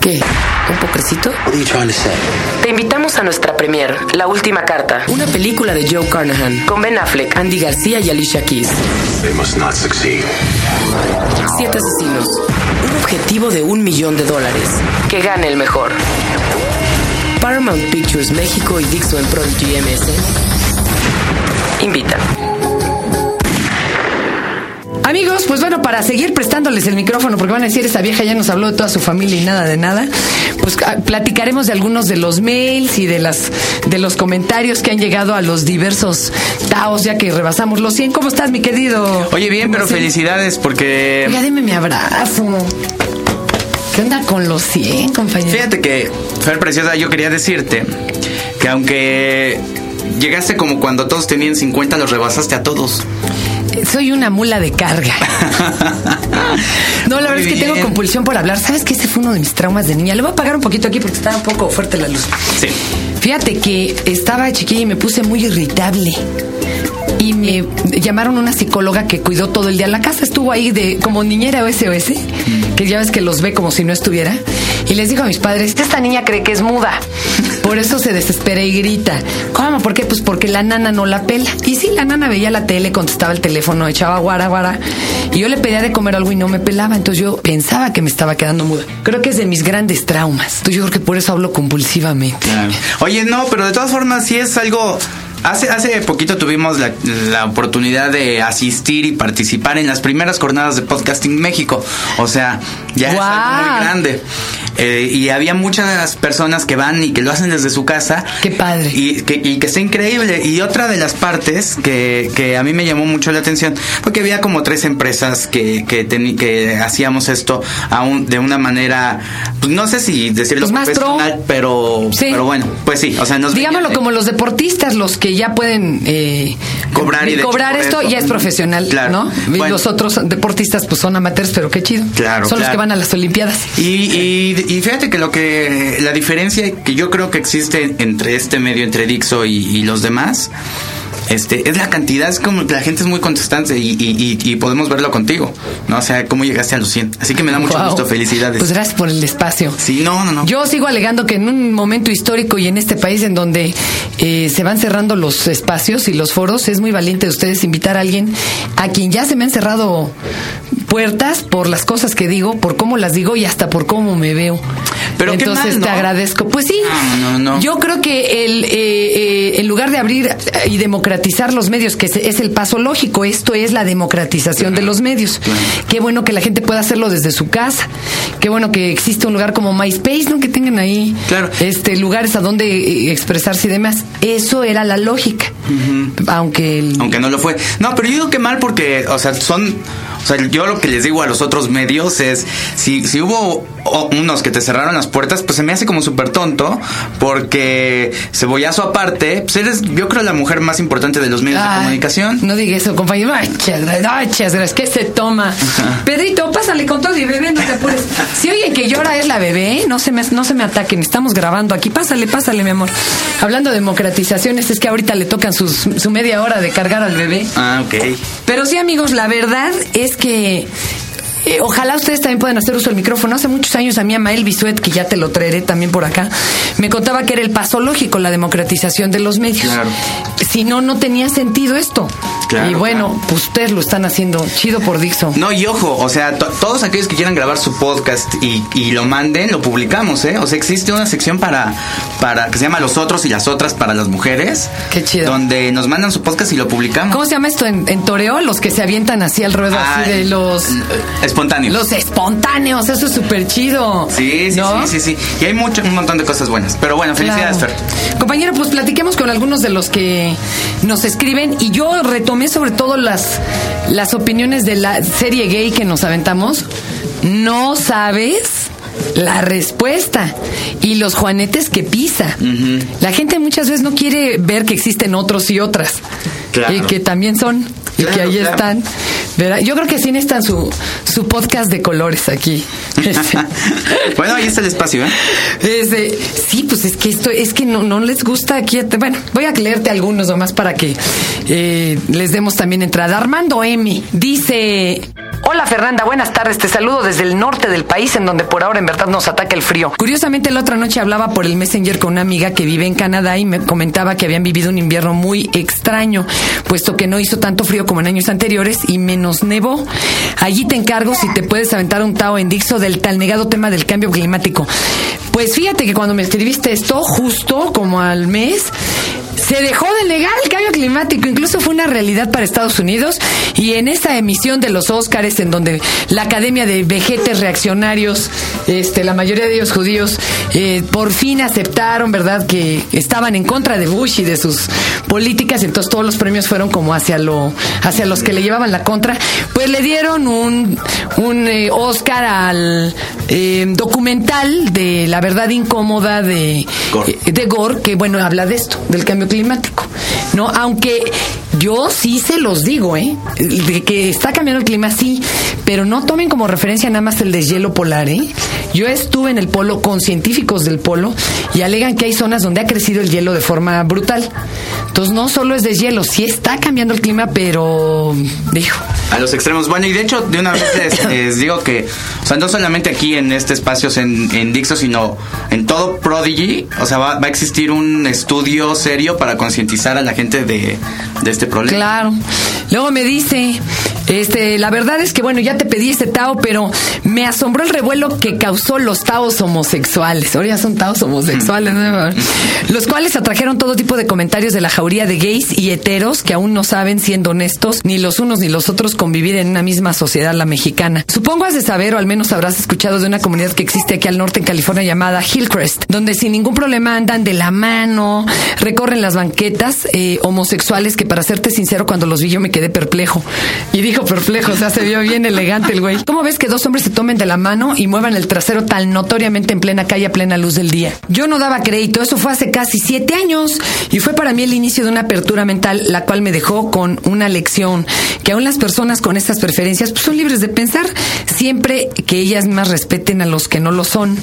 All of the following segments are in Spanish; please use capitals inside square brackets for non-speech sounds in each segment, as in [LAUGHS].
¿Qué? ¿Un pocrecito? What are you trying to say? Te invitamos a nuestra premier, La Última Carta, una película de Joe Carnahan, con Ben Affleck, Andy García y Alicia Keys. They must not succeed. Siete asesinos, un objetivo de un millón de dólares. Que gane el mejor. Paramount Pictures México y Dixon Prodigy MS invitan. Amigos, pues bueno, para seguir prestándoles el micrófono, porque van a decir, esta vieja ya nos habló de toda su familia y nada de nada, pues ah, platicaremos de algunos de los mails y de las de los comentarios que han llegado a los diversos taos, ya que rebasamos los 100. ¿Cómo estás, mi querido? Oye, bien, pero felicidades porque... Oiga, dime mi abrazo. ¿Qué onda con los 100, compañero? Fíjate que, Fer Preciosa, yo quería decirte que aunque llegaste como cuando todos tenían 50, los rebasaste a todos. Soy una mula de carga. [LAUGHS] No, la verdad es que tengo compulsión por hablar. ¿Sabes que ese fue uno de mis traumas de niña? Le voy a apagar un poquito aquí porque está un poco fuerte la luz. Sí. Fíjate que estaba chiquilla y me puse muy irritable. Y me llamaron una psicóloga que cuidó todo el día. La casa estuvo ahí de como niñera SOS, que ya ves que los ve como si no estuviera. Y les dijo a mis padres, esta niña cree que es muda. Por eso se desespera y grita. ¿Cómo? ¿Por qué? Pues porque la nana no la pela. Y sí, la nana veía la tele, contestaba el teléfono, echaba guara, guara. Y yo le pedía de comer algo y no me pelaba. Entonces yo pensaba que me estaba quedando muda. Creo que es de mis grandes traumas. Entonces yo creo que por eso hablo compulsivamente. Oye, no, pero de todas formas sí es algo... Hace, hace poquito tuvimos la, la oportunidad de asistir y participar en las primeras jornadas de Podcasting México. O sea, ya es algo muy grande. Eh, y había muchas personas que van y que lo hacen desde su casa. Qué padre. Y que, y que está increíble. Y otra de las partes que, que a mí me llamó mucho la atención, porque había como tres empresas que, que, que hacíamos esto aún de una manera, pues no sé si decirlo Pues más pro. profesional, pero, Sí. pero bueno, pues sí, o sea, nos Digámoslo veían- como los deportistas, los que ya pueden eh, Cobrar y cobrar esto ya es profesional, Claro. ¿no? Bueno. los otros deportistas pues son amateurs, pero qué chido. Claro, Son los que van a las Olimpiadas. Y, y, y fíjate que lo que la diferencia que yo creo que existe entre este medio, entre Dixo y, y los demás, este, es la cantidad, es como que la gente es muy contestante y, y, y- y podemos verlo contigo, ¿no? O sea, cómo llegaste a los 100. Así que me da mucho gusto, felicidades. Pues gracias por el espacio. sí, no, no, no. Yo sigo alegando que en un momento histórico y en este país en donde eh, se van cerrando los espacios y los foros, es muy valiente de ustedes invitar a alguien a quien ya se me han cerrado puertas por las cosas que digo, por cómo las digo y hasta por cómo me veo. Pero qué Entonces mal, ¿no? te agradezco. Pues sí, No, no, no. yo creo que el, eh, eh, en lugar de abrir y democratizar los medios, que es, el paso lógico, esto es la democratización de los medios. Qué bueno que la gente pueda hacerlo desde su casa. Qué bueno que existe un lugar como MySpace, ¿no? Que tengan ahí Claro. este lugares a donde eh, expresarse y demás. Eso era la lógica. Aunque el- Aunque no lo fue. No, pero yo digo que mal porque, o sea, son. O sea, yo lo que les digo a los otros medios es: si, si hubo o- unos que te cerraron las puertas, pues se me hace como súper tonto. Porque cebollazo aparte, pues eres, yo creo, la mujer más importante de los medios de comunicación. No diga eso, compañero. Ay, ay, chasgras, ¿qué se toma? [LAUGHS] Pedrito, pásale con todo y bebé, no te apures. Si oye que llora es la bebé, no se me, no se me ataquen, estamos grabando aquí. Pásale, pásale, mi amor. Hablando de democratizaciones, es que ahorita le tocan sus, su media hora de cargar al bebé. Ah, ok. Pero sí, amigos, la verdad es que eh, ojalá ustedes también puedan hacer uso del micrófono. Hace muchos años a mí Amael Bisuet, que ya te lo traeré también por acá, me contaba que era el paso lógico, la democratización de los medios. Claro. Si no, no tenía sentido esto. Claro, y bueno, claro. pues ustedes lo están haciendo chido por Dixon. No, y ojo, o sea, to- todos aquellos que quieran grabar su podcast y, y lo manden, lo publicamos, ¿eh? O sea, existe una sección para, para que se llama Los Otros y las Otras para las mujeres. Qué chido. Donde nos mandan su podcast y lo publicamos. ¿Cómo se llama esto en, en toreo? Los que se avientan así al ruedo, así de los... Espontáneos. Los espontáneos, eso es súper chido. Sí, sí, ¿no? sí, sí, sí. Y hay mucho, un montón de cosas buenas. Pero bueno, felicidades, Claro. Fer. Compañero, pues platiquemos con algunos de los que nos escriben y yo retomé sobre todo las, las opiniones de la serie gay que nos aventamos. No sabes la respuesta y los juanetes que pisa. La gente muchas veces no quiere ver que existen otros y otras. Claro. Y que también son. Y Claro, que ahí claro. están. ¿verdad? Yo creo que sí necesitan su, su podcast de colores aquí. [LAUGHS] Este, bueno, ahí está el espacio, ¿eh? este, sí, pues es que esto es que no, no les gusta aquí. Bueno, voy a leerte algunos nomás para que eh, les demos también entrada. Armando M dice: Hola Fernanda, buenas tardes. Te saludo desde el norte del país, en donde por ahora en verdad nos ataca el frío. Curiosamente, la otra noche hablaba por el Messenger con una amiga que vive en Canadá y me comentaba que habían vivido un invierno muy extraño, puesto que no hizo tanto frío como en años anteriores y menos nevó. Allí te encargo si te puedes aventar un tao en Dixo del tal negado tema del cambio climático. Pues fíjate que cuando me escribiste esto, justo como al mes, se dejó de negar el cambio climático, incluso fue una realidad para Estados Unidos y en esta emisión de los Óscares en donde la Academia de Vejetes Reaccionarios, este, la mayoría de ellos judíos, eh, por fin aceptaron, ¿verdad?, que estaban en contra de Bush y de sus políticas, entonces todos los premios fueron como hacia lo, hacia los que le llevaban la contra, pues le dieron un, un eh, Oscar al eh, documental de La verdad incómoda de Gore. de Gore, que bueno, habla de esto, del cambio climático. No, aunque yo sí se los digo, ¿eh? De que está cambiando el clima, sí, pero no tomen como referencia nada más el deshielo polar, ¿eh? Yo estuve en el polo con científicos del polo y alegan que hay zonas donde ha crecido el hielo de forma brutal. Entonces no solo es deshielo, sí está cambiando el clima, pero dijo, A los extremos. Bueno, y de hecho, de una vez [COUGHS] les, les digo que, o sea, no solamente aquí en este espacio en, en Dixo, sino en todo Prodigy, o sea, va, va a existir un estudio serio para concientizar a la gente de, de este problema. Claro. Luego me dice, este, la verdad es que bueno, ya te pedí este Tao, pero me asombró el revuelo que causó los Taos homosexuales. Ahora ya son Taos homosexuales, ¿no? Los cuales atrajeron todo tipo de comentarios de la jauría de gays y heteros que aún no saben, siendo honestos, ni los unos ni los otros convivir en una misma sociedad, la mexicana. Supongo has de saber, o al menos habrás escuchado de una comunidad que existe aquí al norte en California llamada Hillcrest, donde sin ningún problema andan de la mano, recorren las banquetas eh, homosexuales que para serte sincero, cuando los vi yo me quedé perplejo. Y dijo perplejo, o sea, se vio bien elegante el güey. ¿Cómo ves que dos hombres se tomen de la mano y muevan el trasero tan notoriamente en plena calle a plena luz del día? Yo no daba crédito, eso fue hace casi siete años y fue para mí el inicio de una apertura mental, la cual me dejó con una lección, que aún las personas con estas preferencias pues, son libres de pensar, siempre que ellas más respeten a los que no lo son.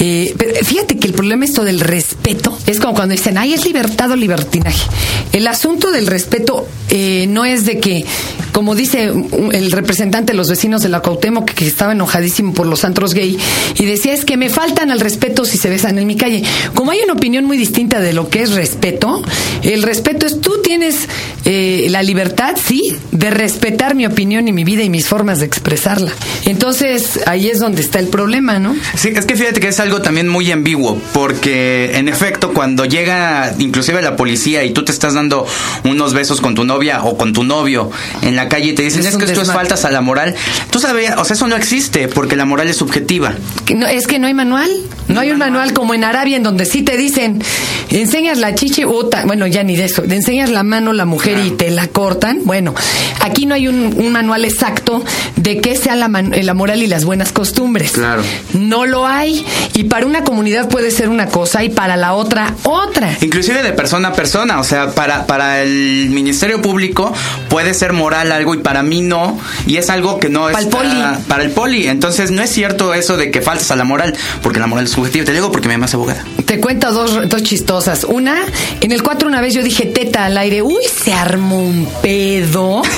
Eh, pero fíjate que el problema esto del respeto es como cuando dicen, ay, es libertad o libertinaje. El asunto del respeto eh, no es de que, como dice el representante de los vecinos de la que, que estaba enojadísimo por los antros gay, y decía, es que me faltan al respeto si se besan en mi calle. Como hay una opinión muy distinta de lo que es respeto, el respeto es tú tienes eh, la libertad, sí, de respetar mi opinión y mi vida y mis formas de expresarla. Entonces, ahí es donde está el problema, ¿no? Sí, es que fíjate que es algo también muy ambiguo, porque en efecto cuando llega inclusive la policía y tú te estás dando unos besos con tu novia o con tu novio en la calle y te dicen Es que esto es faltas a la moral, tú sabías, o sea, eso no existe porque la moral es subjetiva. No- es que no hay manual. No hay un manual como en Arabia en donde sí te dicen, enseñas la chichi, uta, bueno, ya ni de eso, te enseñas la mano la mujer y te la cortan. Bueno, aquí no hay un, un manual exacto de qué sea la, man- la moral y las buenas costumbres. Claro. No lo hay. Y para una comunidad puede ser una cosa y para la otra otra. Inclusive de persona a persona, o sea, para, para el Ministerio Público puede ser moral algo y para mí no, y es algo que no es Para el poli. para el poli. Entonces no es cierto eso de que faltas a la moral, porque la moral es subjetiva. Te digo porque mi mamá es abogada. Te cuento dos, dos chistosas. Una, en el 4 una vez yo dije teta al aire. Uy, se armó un pedo. [LAUGHS]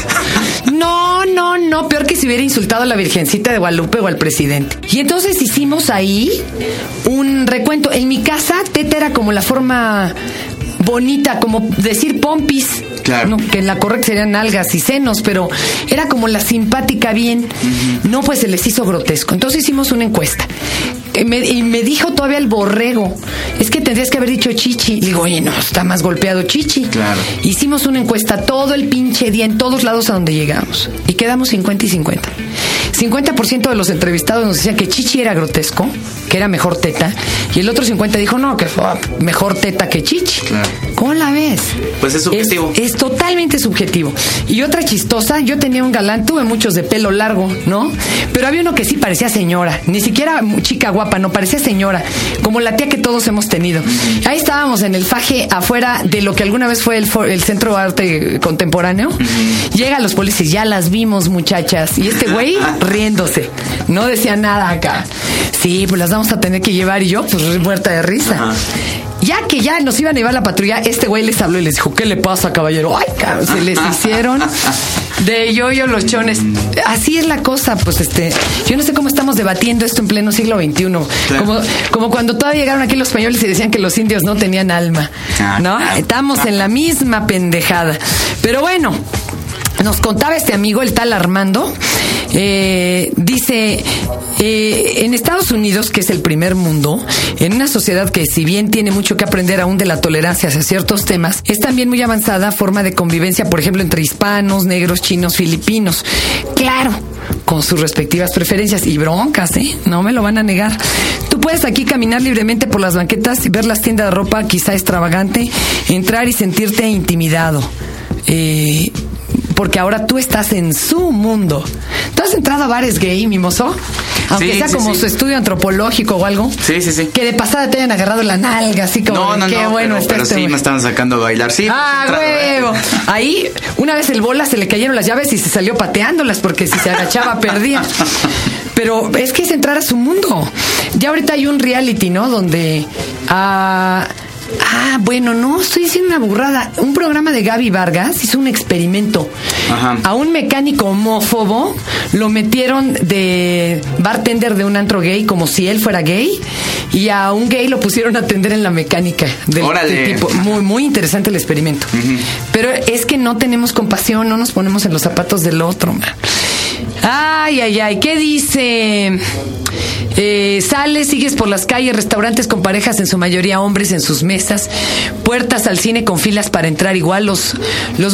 No, no, no. Peor que si hubiera insultado a la Virgencita de Guadalupe o al presidente. Y entonces hicimos ahí un recuento. En mi casa, teta era como la forma bonita, como decir pompis. Claro. No, que la correcta serían nalgas y senos, pero era como la simpática bien. No, pues se les hizo grotesco. Entonces hicimos una encuesta. Me- y me dijo todavía el borrego, es que tendrías que haber dicho chichi. Digo, oye, no, está más golpeado chichi. Claro. Hicimos una encuesta todo el pinche día en todos lados a donde llegamos. Y quedamos 50 y 50. 50% de los entrevistados nos decían que chichi era grotesco, que era mejor teta. Y el otro 50 dijo, no, que fue mejor teta que chichi. Claro. ¿Cómo la ves? Pues es subjetivo. Es, es totalmente subjetivo. Y otra chistosa, yo tenía un galán, tuve muchos de pelo largo, ¿no? Pero había uno que sí parecía señora, ni siquiera chica guapa, no, parecía señora, como la tía que todos hemos tenido. Ahí estábamos en el faje afuera de lo que alguna vez fue el, for- el Centro de Arte Contemporáneo. Llega los policías, ya las vimos muchachas. Y este güey [LAUGHS] riéndose, no decía nada acá. Sí, pues las vamos a tener que llevar y yo, pues muerta de risa. Ya que ya nos iban a llevar la patrulla, este güey les habló y les dijo, ¿qué le pasa, caballero? Ay, cabrón, se les [LAUGHS] hicieron De yo-yo los chones. Así es la cosa, pues este. Yo no sé cómo estamos debatiendo esto en pleno siglo XXI. Como, como cuando todavía llegaron aquí los españoles y decían que los indios no tenían alma. Ah, ¿No? Estamos en la misma pendejada. Pero bueno, nos contaba este amigo, el tal Armando, eh, dice, eh, en Estados Unidos, que es el primer mundo, en una sociedad que si bien tiene mucho que aprender aún de la tolerancia hacia ciertos temas, es también muy avanzada forma de convivencia, por ejemplo, entre hispanos, negros, chinos, filipinos. Claro, con sus respectivas preferencias y broncas, ¿eh? No me lo van a negar. Tú puedes aquí caminar libremente por las banquetas y ver las tiendas de ropa quizá extravagante, entrar y sentirte intimidado. Eh, porque ahora tú estás en su mundo. ¿Tú has entrado a bares gay, mimoso? Aunque Sí, sea sí, como sí. su estudio antropológico o algo. Sí, sí, sí. Que de pasada te hayan agarrado la nalga, así como No, no, qué no, bueno pero, está pero este sí me estaban sacando a bailar. Sí, Ah, pues, entrado, ¿eh? huevo. [LAUGHS] Ahí, una vez el bola se le cayeron las llaves y se salió pateándolas porque si se agachaba [LAUGHS] perdía. Pero es que es entrar a su mundo. Ya ahorita hay un reality, ¿no? Donde. ah, ah, bueno, no, estoy diciendo una burrada. Un programa de Gaby Vargas hizo un experimento. Ajá. A un mecánico homófobo lo metieron de bartender de un antro gay como si él fuera gay. Y a un gay lo pusieron a atender en la mecánica del tipo. Muy, muy interesante el experimento. Pero es que no tenemos compasión, no nos ponemos en los zapatos del otro, man. Ay, ay, ay, ¿qué dice? Eh, sales, sigues por las calles, restaurantes con parejas, en su mayoría hombres en sus mesas, puertas al cine con filas para entrar igual, los,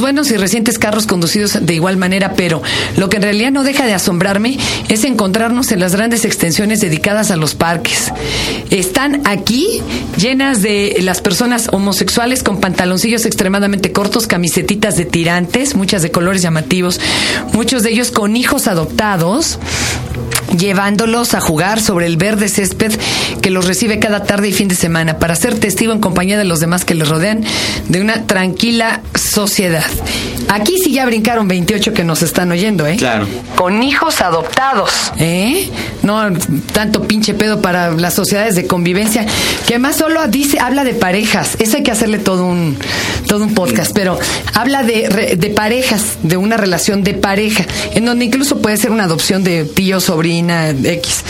buenos y recientes carros conducidos de igual manera, pero lo que en realidad no deja de asombrarme es encontrarnos en las grandes extensiones dedicadas a los parques. Están aquí llenas de las personas homosexuales con pantaloncillos extremadamente cortos, camisetitas de tirantes, muchas de colores llamativos, muchos de ellos con hijos llevándolos a jugar sobre el verde césped que los recibe cada tarde y fin de semana para ser testigo en compañía de los demás que les rodean de una tranquila sociedad. Aquí sí ya brincaron 28 que nos están oyendo, ¿eh? Claro. Con hijos adoptados, ¿eh? No tanto pinche pedo para las sociedades de convivencia, que además solo dice, habla de parejas. Eso hay que hacerle todo un, todo un podcast, pero habla de, de parejas, de una relación de pareja, en donde incluso puede ser una adopción de tío, sobrina, X.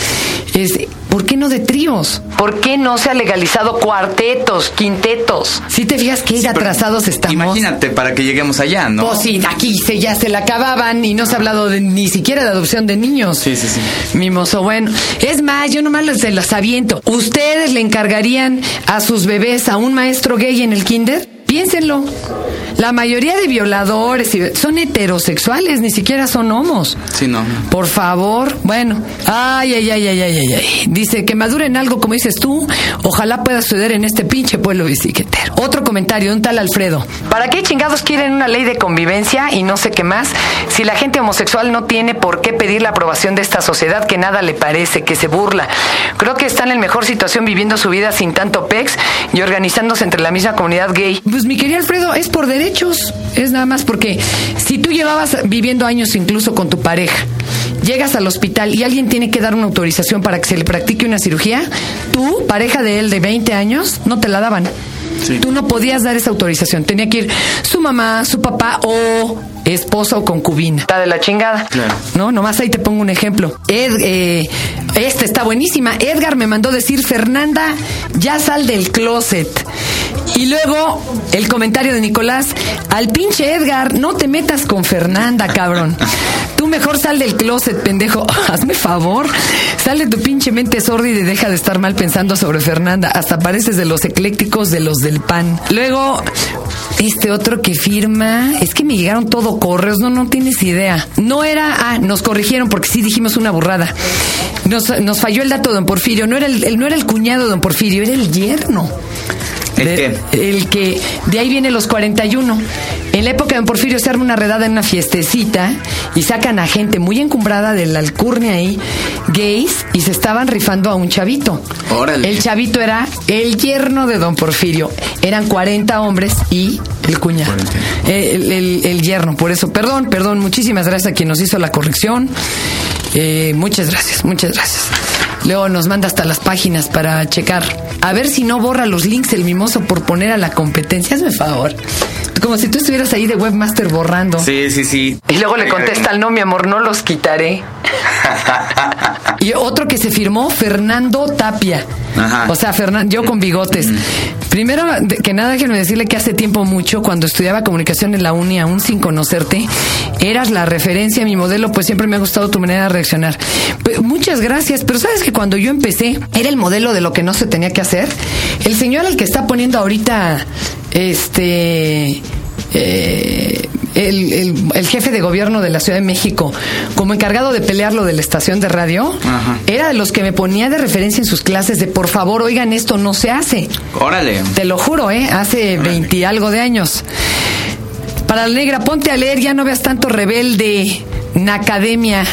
Es, ¿Por qué no de tríos? ¿Por qué no se ha legalizado cuartetos, quintetos? Si te fijas que atrasados estamos. Imagínate para que lleguemos allá, ¿no? Pues sí, aquí se, ya se la acababan y no se ha hablado de, ni siquiera de adopción de niños. Sí, sí, sí. Mimoso, bueno. Es más, yo nomás les- se las aviento. ¿Ustedes le encargarían a sus bebés a un maestro gay en el kinder? Piénsenlo. La mayoría de violadores y- son heterosexuales, ni siquiera son homos. Sí, no. Por favor, bueno. Ay, ay, ay, ay, ay, ay, ay. Dice que maduren algo, como dices tú. Ojalá pueda suceder en este pinche pueblo bicicletero. Otro comentario, un tal Alfredo. ¿Para qué chingados quieren una ley de convivencia y no sé qué más? Si la gente homosexual no tiene por qué pedir la aprobación de esta sociedad que nada le parece, que se burla. Creo que están en mejor situación viviendo su vida sin tanto pex y organizándose entre la misma comunidad gay. Pues mi querido Alfredo, es por derechos. Es nada más porque si tú llevabas viviendo años incluso con tu pareja, llegas al hospital y alguien tiene que dar una autorización para que se le practique una cirugía, tú, pareja de él de 20 años, no te la daban. Sí. Tú no podías dar esa autorización. Tenía que ir su mamá, su papá o esposa o concubina. Está de la chingada. Claro. No, nomás ahí te pongo un ejemplo. Ed, eh, esta está buenísima. Edgar me mandó decir, Fernanda, ya sal del closet. Y luego el comentario de Nicolás, al pinche Edgar, no te metas con Fernanda, cabrón. Tú mejor sal del closet, pendejo. [LAUGHS] Hazme favor. Sal de tu pinche mente sórdida y deja de estar mal pensando sobre Fernanda. Hasta pareces de los eclécticos de los del pan. Luego, este otro que firma, es que me llegaron todo correos, no, no tienes idea. No era, ah, nos corrigieron porque sí dijimos una burrada. Nos, nos falló el dato de don Porfirio, no era el, el- no era el cuñado de don Porfirio, era el yerno. ¿El De- qué? El que, de ahí viene los 41. En la época de don Porfirio se arma una redada en una fiestecita y sacan a gente muy encumbrada de la alcurnia ahí, gays, y se estaban rifando a un chavito. Órale. El chavito era el yerno de don Porfirio. Eran 40 hombres y el cuñado. 40. El, el- el yerno, por eso. Perdón, perdón. Muchísimas gracias a quien nos hizo la corrección. Eh, muchas gracias, muchas gracias. Luego nos manda hasta las páginas para checar. A ver si no borra los links el mimoso por poner a la competencia. Hazme favor. Como si tú estuvieras ahí de webmaster borrando. Sí, sí, sí. Y luego le contesta, no, mi amor, no los quitaré. [LAUGHS] y otro que se firmó, Fernando Tapia. Ajá. O sea, Fernan- yo con bigotes. Primero de- que nada, déjenme decirle que hace tiempo mucho, cuando estudiaba comunicación en la uni, aún sin conocerte, eras la referencia, mi modelo, pues siempre me ha gustado tu manera de reaccionar. Pues, muchas gracias, pero sabes que cuando yo empecé, era el modelo de lo que no se tenía que hacer. El señor al que está poniendo ahorita, este... eh, el, el- el jefe de gobierno de la Ciudad de México, como encargado de pelear lo de la estación de radio, Ajá. era de los que me ponía de referencia en sus clases de por favor, oigan, esto no se hace. Órale. Te lo juro, ¿eh? Hace veinti algo de años. Para la negra, ponte a leer, ya no veas tanto rebelde. Na academia.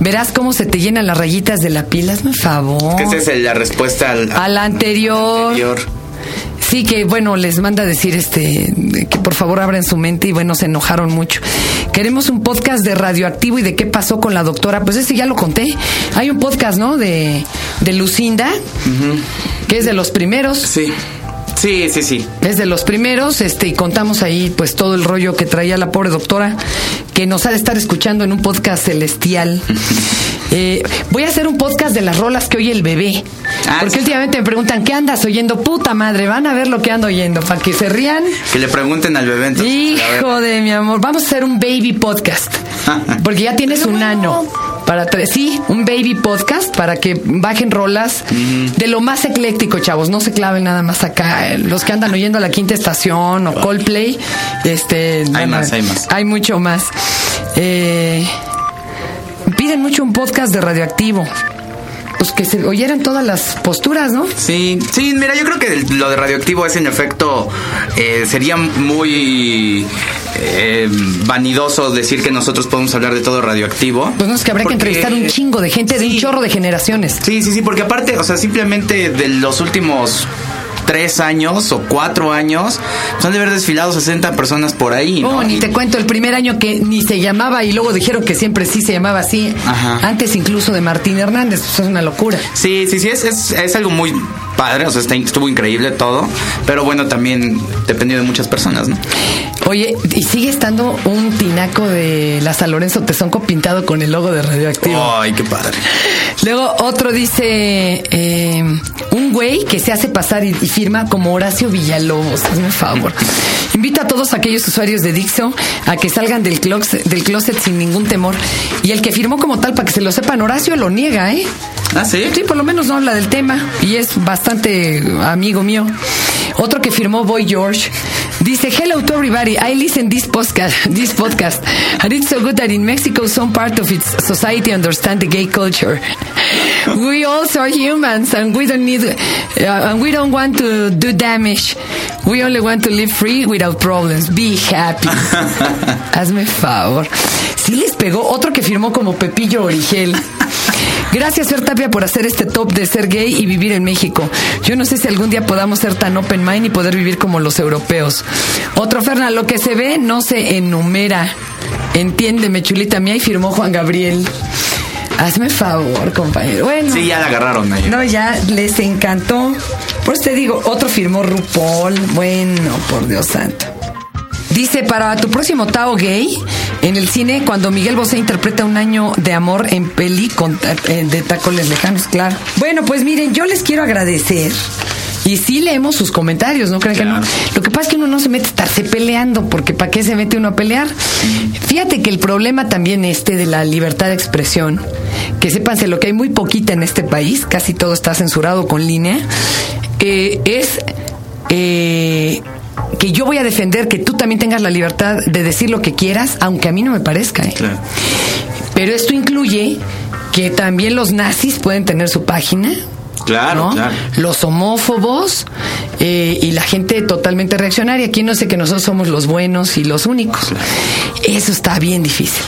Verás cómo se te llenan las rayitas de la pila. Hazme favor. Que esa es la respuesta al, anterior. anterior. Sí, que bueno, les manda a decir este que por favor abran su mente y bueno, se enojaron mucho. Queremos un podcast de radioactivo y de qué pasó con la doctora. Pues ese ya lo conté. Hay un podcast, ¿no? De, de Lucinda, que es de los primeros. Sí. Sí, sí, sí. Es de los primeros, este, y contamos ahí pues todo el rollo que traía la pobre doctora, que nos ha de estar escuchando en un podcast celestial. [LAUGHS] Eh, voy a hacer un podcast de las rolas que oye el bebé. Ah, Porque sí. últimamente me preguntan, ¿qué andas oyendo? Puta madre, van a ver lo que ando oyendo, para que se rían. Que le pregunten al bebé entonces. A. Hijo de mi amor, vamos a hacer un baby podcast. Porque ya tienes un ano. Para tra- sí, un baby podcast para que bajen rolas de lo más ecléctico, chavos. No se claven nada más acá. Eh, Los que andan oyendo la quinta estación o Coldplay, este, Hay más, hay más. Hay mucho más. Eh, piden mucho un podcast de radioactivo. Pues que se oyeran todas las posturas, ¿no? Sí, sí, mira, yo creo que lo de radioactivo es en efecto, eh, sería muy eh, vanidoso decir que nosotros podemos hablar de todo radioactivo. Pues no es que habrá Porque- que entrevistar un chingo de gente de un chorro de generaciones. Sí, sí, sí, porque aparte, o sea, simplemente de los últimos tres años o cuatro años, son de haber desfilado 60 personas por ahí. ¿no? Oh, ni Y- te cuento el primer año que ni se llamaba y luego dijeron que siempre sí se llamaba así. Ajá. Antes incluso de Martín Hernández, pues es una locura. Sí, sí, sí, es, es, es algo muy padre, o sea, está- estuvo increíble todo, pero bueno, también dependió de muchas personas, ¿no? Oye, y sigue estando un tinaco de la San Lorenzo Tezonco pintado con el logo de Radioactivo. Ay, qué padre. Luego otro dice, eh, un güey que se hace pasar y, y firma como Horacio Villalobos, hazme un favor. [LAUGHS] Invito a todos aquellos usuarios de Dixo a que salgan del closet, del closet sin ningún temor. Y el que firmó como tal, para que se lo sepan, Horacio lo niega, ¿eh? Ah, sí. Sí, por lo menos no habla del tema y es bastante amigo mío. Otro que firmó Boy George dice, Hello to everybody, I listen this podcast, this podcast, and it's so good that in Mexico some part of its society understand the gay culture. We also are humans and we don't need, uh, and we don't want to do damage. We only want to live free without problems. Be happy. [LAUGHS] Hazme favor. Sí les pegó otro que firmó como Pepillo Origel. Gracias, Fer Tapia, por hacer este top de ser gay y vivir en México. Yo no sé si algún día podamos ser tan open mind y poder vivir como los europeos. Otro, Ferna, lo que se ve no se enumera. Entiéndeme, chulita mía, y firmó Juan Gabriel. Hazme favor, compañero. Bueno. Sí, ya la agarraron ahí. No, ya les encantó. Por eso te digo, otro firmó RuPaul. Bueno, por Dios santo. Dice, para tu próximo Tao gay, en el cine, cuando Miguel Bosé interpreta un año de amor en peli con eh, de tacones lejanos, claro. Bueno, pues miren, yo les quiero agradecer. Y sí leemos sus comentarios, ¿no creen que no? Lo que pasa es que uno no se mete a estarse peleando, porque ¿para qué se mete uno a pelear? Fíjate que el problema también este de la libertad de expresión, que sépanse lo que hay muy poquita en este país, casi todo está censurado con línea, eh, es eh, que yo voy a defender que tú también tengas la libertad de decir lo que quieras, aunque a mí no me parezca. ¿eh? Claro. Pero esto incluye que también los nazis pueden tener su página. Claro, ¿no? claro. Los homófobos eh, y la gente totalmente reaccionaria. Aquí no sé que nosotros somos los buenos y los únicos. Eso está bien difícil.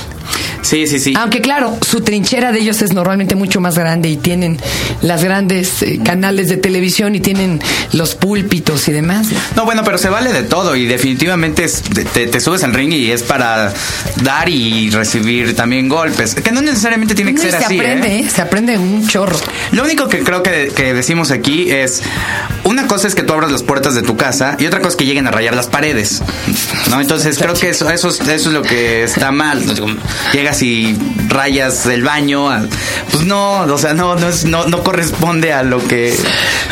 Sí, sí, sí. Aunque claro, su trinchera de ellos es normalmente mucho más grande y tienen las grandes eh, canales de televisión y tienen los púlpitos y demás. No, bueno, pero se vale de todo y definitivamente es- te, te subes al ring y es para dar y recibir también golpes. Que no necesariamente tiene que No, ser se así. aprende, ¿eh? ¿eh? se aprende un chorro. Lo único que creo que, que decimos aquí es, una cosa es que tú abras las puertas de tu casa y otra cosa es que lleguen a rayar las paredes. ¿No? Entonces creo que eso, eso, es- eso es lo que está mal. Llegas y rayas el baño. Pues no, o sea, no, no, es- no, no corresponde a lo que...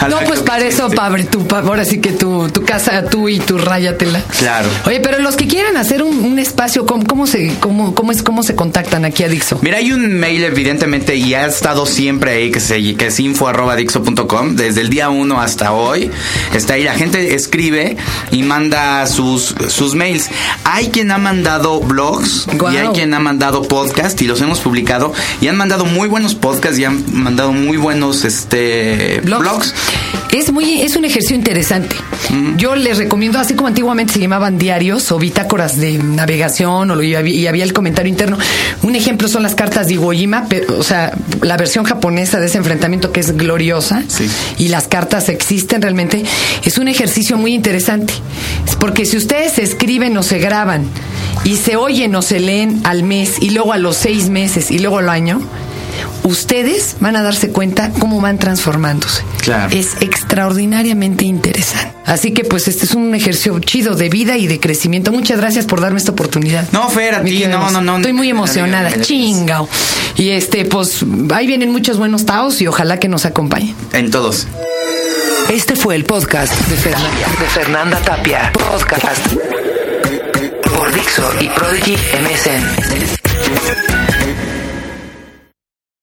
a No, pues para eso. Pabre, tú, ahora sí que tu, tu casa, tú y tu ráyatela. Claro. Oye, pero los que quieran hacer un, un espacio, ¿cómo, cómo se, cómo, cómo es, cómo se contactan aquí a Dixo? Mira, hay un mail evidentemente y ha estado siempre ahí que, se, que es info arroba dixo.com desde el día uno hasta hoy. Está ahí, la gente escribe y manda sus, sus mails. Hay quien ha mandado blogs Guau. y hay quien ha mandado podcast y los hemos publicado y han mandado muy buenos podcasts y han mandado muy buenos este Blogs. blogs. Es muy, es un ejercicio interesante. Yo les recomiendo, así como antiguamente se llamaban diarios o bitácoras de navegación, o lo, y, había, y había el comentario interno. Un ejemplo son las cartas de Iwo Jima, pero, o sea, la versión japonesa de ese enfrentamiento que es gloriosa, Sí. y las cartas existen realmente. Es un ejercicio muy interesante. Es Porque si ustedes escriben o se graban y se oyen o se leen al mes y luego a los seis meses y luego al año, ustedes van a darse cuenta cómo van transformándose. Claro. Es extraordinariamente interesante. Así que pues este es un ejercicio chido de vida y de crecimiento. Muchas gracias por darme esta oportunidad. No, Fer, a ti, no, no, no. Estoy muy emocionada. Gracias. Chingao. Y este, pues ahí vienen muchos buenos taos y ojalá que nos acompañen. En todos. Este fue el podcast de Fernanda, de Fernanda Tapia. Podcast Dixo y Prodigy MSN.